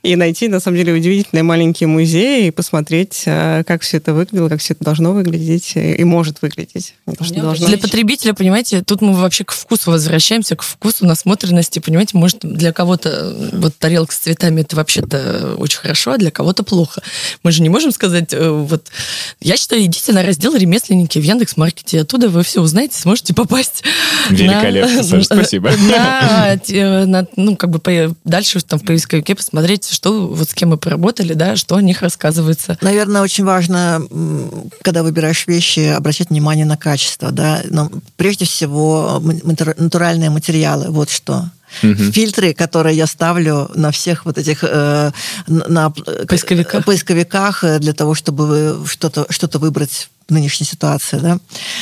И найти, на самом деле, удивительные маленькие музеи. И посмотреть, э, как все это выглядело, как все это должно выглядеть и может выглядеть. То, что должно для потребителя, понимаете, тут мы вообще к вкусу возвращаемся, к вкусу насмотренности, понимаете, может, для кого-то вот тарелка с цветами это вообще-то очень хорошо, а для кого-то плохо. Мы же не можем сказать, э, вот, я считаю, идите на раздел ремесленники в Яндекс.Маркете, оттуда вы все узнаете, сможете попасть. Великолепно, Саша, спасибо. На, на, ну, как бы дальше там в поисковике посмотреть, что вот с кем мы поработали, да, что о них рассказывается. Наверное, очень важно, когда выбираешь вещи, обращать внимание на качество, да, но прежде всего натуральные материалы, вот что. Угу. Фильтры, которые я ставлю на всех вот этих э, на поисковиках. поисковиках э, для того, чтобы что-то что выбрать в нынешней ситуации, да,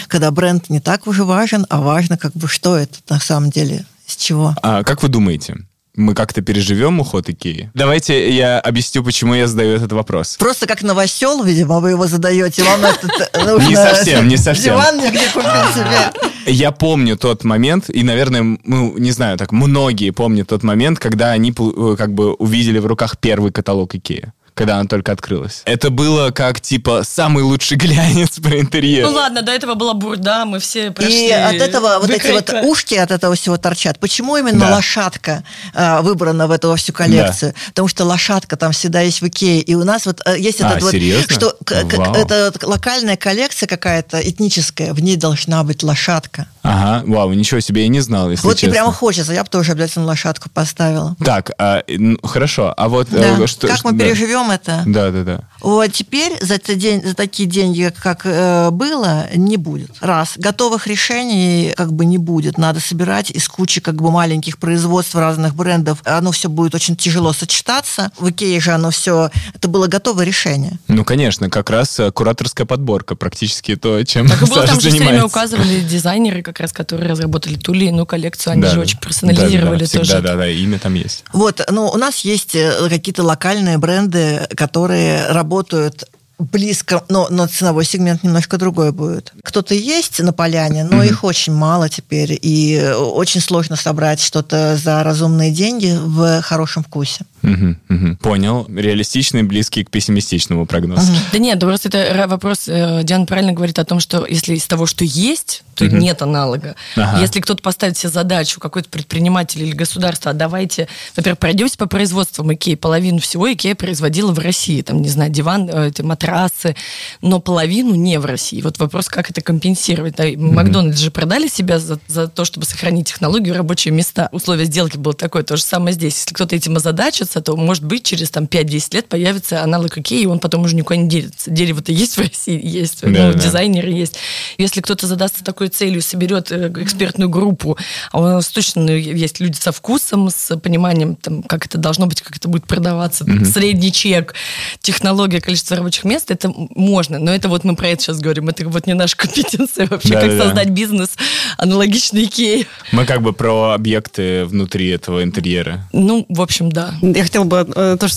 когда бренд не так уже важен, а важно, как бы, что это на самом деле, с чего. А как вы думаете, мы как-то переживем уход Икеи? Давайте я объясню, почему я задаю этот вопрос. Просто как новосел, видимо, вы его задаете. Вам это Не совсем, не совсем. Диван где купил себе. Я помню тот момент, и, наверное, ну, не знаю, так многие помнят тот момент, когда они э, как бы увидели в руках первый каталог Икеи когда она только открылась. Это было как, типа, самый лучший глянец про интерьер. Ну ладно, до этого была бурда, мы все прошли. И от этого вот эти вот ушки от этого всего торчат. Почему именно да. лошадка а, выбрана в эту всю коллекцию? Да. Потому что лошадка там всегда есть в Икее. И у нас вот э, есть а, этот вот... Серьезно? Что это локальная коллекция какая-то этническая, в ней должна быть лошадка. Ага, вау, ничего себе, я не знал, если Вот честно. и прямо хочется, я бы тоже обязательно лошадку поставила. Так, а, ну, хорошо, а вот... Э, да. Что, как мы да. переживем это? Да, да, да. Вот теперь за, день, за такие деньги, как э, было, не будет. Раз. Готовых решений как бы не будет. Надо собирать из кучи как бы маленьких производств разных брендов. Оно все будет очень тяжело сочетаться. В Икее же оно все... Это было готовое решение. Ну, конечно, как раз э, кураторская подборка. Практически то, чем так было, там же все время указывали дизайнеры, как раз, которые разработали ту или иную коллекцию. Они да, же очень персонализировали да, да, тоже. Да, да, да, имя там есть. Вот, ну, у нас есть э, какие-то локальные бренды, которые работают близко, но, но ценовой сегмент немножко другой будет. Кто-то есть на поляне, но mm-hmm. их очень мало теперь, и очень сложно собрать что-то за разумные деньги в хорошем вкусе. Угу, угу. Понял. Реалистичный, близкий к пессимистичному прогнозу. Угу. Да нет, просто это вопрос, э, Диана правильно говорит о том, что если из того, что есть, то угу. нет аналога. Ага. Если кто-то поставит себе задачу, какой-то предприниматель или государство, а давайте, во-первых, пройдемся по производству Икеи. Половину всего Икея производила в России. Там, не знаю, диван, э, эти матрасы, но половину не в России. Вот вопрос, как это компенсировать. Да, угу. Макдональдс же продали себя за, за то, чтобы сохранить технологию, рабочие места. Условия сделки было такое. То же самое здесь. Если кто-то этим озадачится, появится, то, может быть, через там 5-10 лет появится аналог Икеи, и он потом уже никуда не делится. Дерево-то есть в России, есть, да, ну, да. дизайнеры есть. Если кто-то задастся такой целью, соберет э, экспертную группу, а у нас точно ну, есть люди со вкусом, с пониманием, там, как это должно быть, как это будет продаваться, угу. средний чек, технология, количество рабочих мест, это можно. Но это вот мы про это сейчас говорим, это вот не наша компетенция вообще, да, как да. создать бизнес аналогичный Икеи. Мы как бы про объекты внутри этого интерьера. Ну, в общем, да. Я хотела бы э, тоже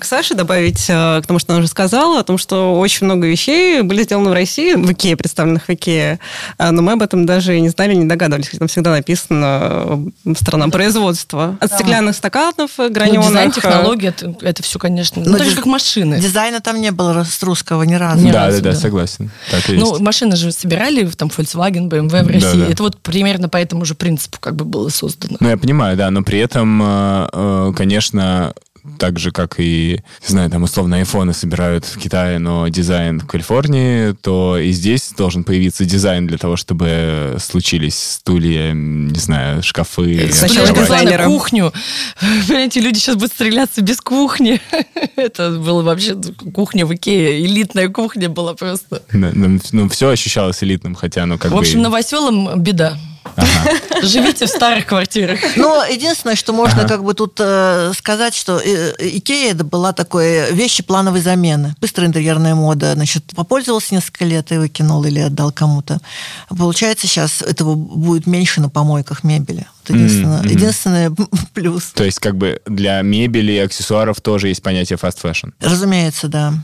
к Саше добавить, э, к тому, что она уже сказала, о том, что очень много вещей были сделаны в России, в Икее, представленных в Икее, э, но мы об этом даже и не знали, не догадывались. Там всегда написано страна производства. От стеклянных стаканов, граненых. Ну, дизайн, технология, это, это все, конечно, ну, так же, как машины. Дизайна там не было с русского ни разу. Ни да, разу, да, да, согласен. Так и ну, есть. машины же собирали, там, Volkswagen, BMW в России. Да, да. Это вот примерно по этому же принципу как бы было создано. Ну, я понимаю, да, но при этом, конечно, так же, как и, не знаю, там, условно, айфоны собирают в Китае, но дизайн в Калифорнии, то и здесь должен появиться дизайн для того, чтобы случились стулья, не знаю, шкафы. Сначала дизайнера. кухню. Понимаете, люди сейчас будут стреляться без кухни. Это было вообще кухня в Икее. Элитная кухня была просто. Ну, ну, все ощущалось элитным, хотя оно как бы... В общем, новоселам беда. Ага. Живите в старых квартирах. Но единственное, что можно ага. как бы тут э, сказать, что э, Икея это была такой вещи плановой замены. Быстрая интерьерная мода. Значит, попользовался несколько лет и выкинул или отдал кому-то. Получается, сейчас этого будет меньше на помойках мебели. Вот единственное, mm-hmm. единственный плюс. То есть как бы для мебели и аксессуаров тоже есть понятие fast fashion? Разумеется, да.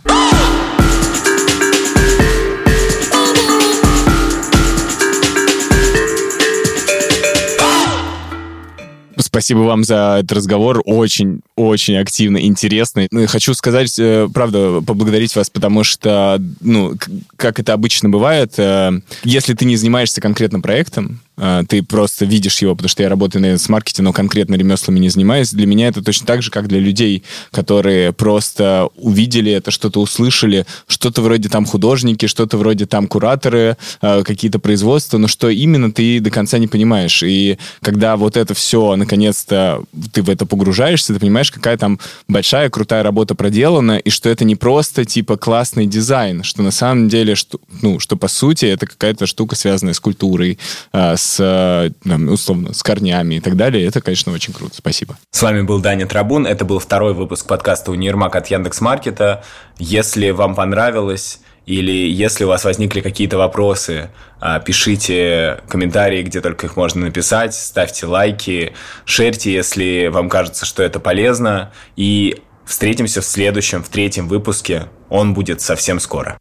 Спасибо вам за этот разговор. Очень очень активно, интересно. Ну, хочу сказать, э, правда, поблагодарить вас, потому что, ну, как это обычно бывает, э, если ты не занимаешься конкретно проектом, э, ты просто видишь его, потому что я работаю, наверное, с маркетингом, но конкретно ремеслами не занимаюсь. Для меня это точно так же, как для людей, которые просто увидели это, что-то услышали, что-то вроде там художники, что-то вроде там кураторы, какие-то производства, но что именно ты до конца не понимаешь. И когда вот это все, наконец-то, ты в это погружаешься, ты понимаешь, какая там большая, крутая работа проделана, и что это не просто, типа, классный дизайн, что на самом деле, что, ну, что по сути это какая-то штука, связанная с культурой, а, с, условно, с корнями и так далее. Это, конечно, очень круто. Спасибо. С вами был Даня Трабун. Это был второй выпуск подкаста «Универмаг» от Яндекс.Маркета. Если вам понравилось, или если у вас возникли какие-то вопросы, а, пишите комментарии, где только их можно написать, ставьте лайки, шерьте, если вам кажется, что это полезно. И встретимся в следующем, в третьем выпуске. Он будет совсем скоро.